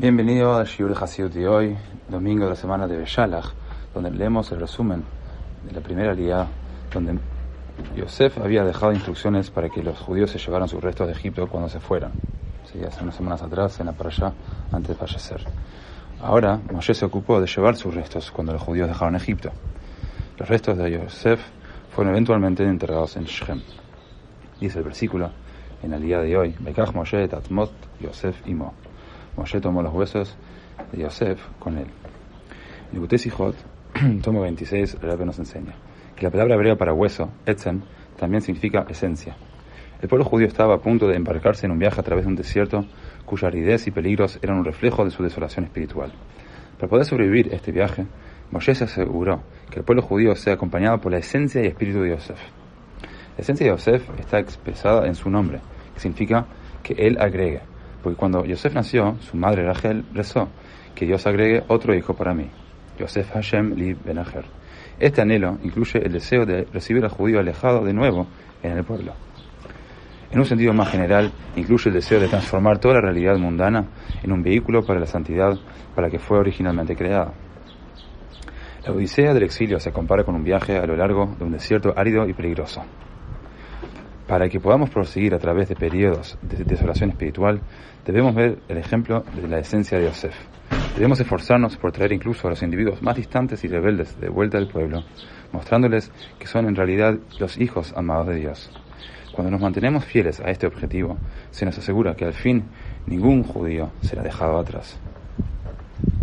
Bienvenido al Shiur Hasidut de hoy, domingo de la semana de Beshalach, donde leemos el resumen de la primera liá, donde Yosef había dejado instrucciones para que los judíos se llevaran sus restos de Egipto cuando se fueran. Sí, hace unas semanas atrás, en la allá, antes de fallecer. Ahora, Moshe se ocupó de llevar sus restos cuando los judíos dejaron Egipto. Los restos de Yosef fueron eventualmente enterrados en Shechem. Dice el versículo en la liá de hoy, Bekach Moshe Tatmot Yosef Imo. Moshe tomó los huesos de Yosef con él. En el tomo 26, el nos enseña que la palabra hebrea para hueso, etzem, también significa esencia. El pueblo judío estaba a punto de embarcarse en un viaje a través de un desierto cuya aridez y peligros eran un reflejo de su desolación espiritual. Para poder sobrevivir este viaje, Moshe se aseguró que el pueblo judío sea acompañado por la esencia y espíritu de Yosef. La esencia de Yosef está expresada en su nombre, que significa que él agregue, porque cuando Yosef nació, su madre Rachel rezó que Dios agregue otro hijo para mí, Yosef Hashem Li Benacher. Este anhelo incluye el deseo de recibir al judío alejado de nuevo en el pueblo. En un sentido más general, incluye el deseo de transformar toda la realidad mundana en un vehículo para la santidad para que fue originalmente creada. La odisea del exilio se compara con un viaje a lo largo de un desierto árido y peligroso. Para que podamos proseguir a través de periodos de desolación espiritual, debemos ver el ejemplo de la esencia de Yosef. Debemos esforzarnos por traer incluso a los individuos más distantes y rebeldes de vuelta al pueblo, mostrándoles que son en realidad los hijos amados de Dios. Cuando nos mantenemos fieles a este objetivo, se nos asegura que al fin ningún judío será dejado atrás.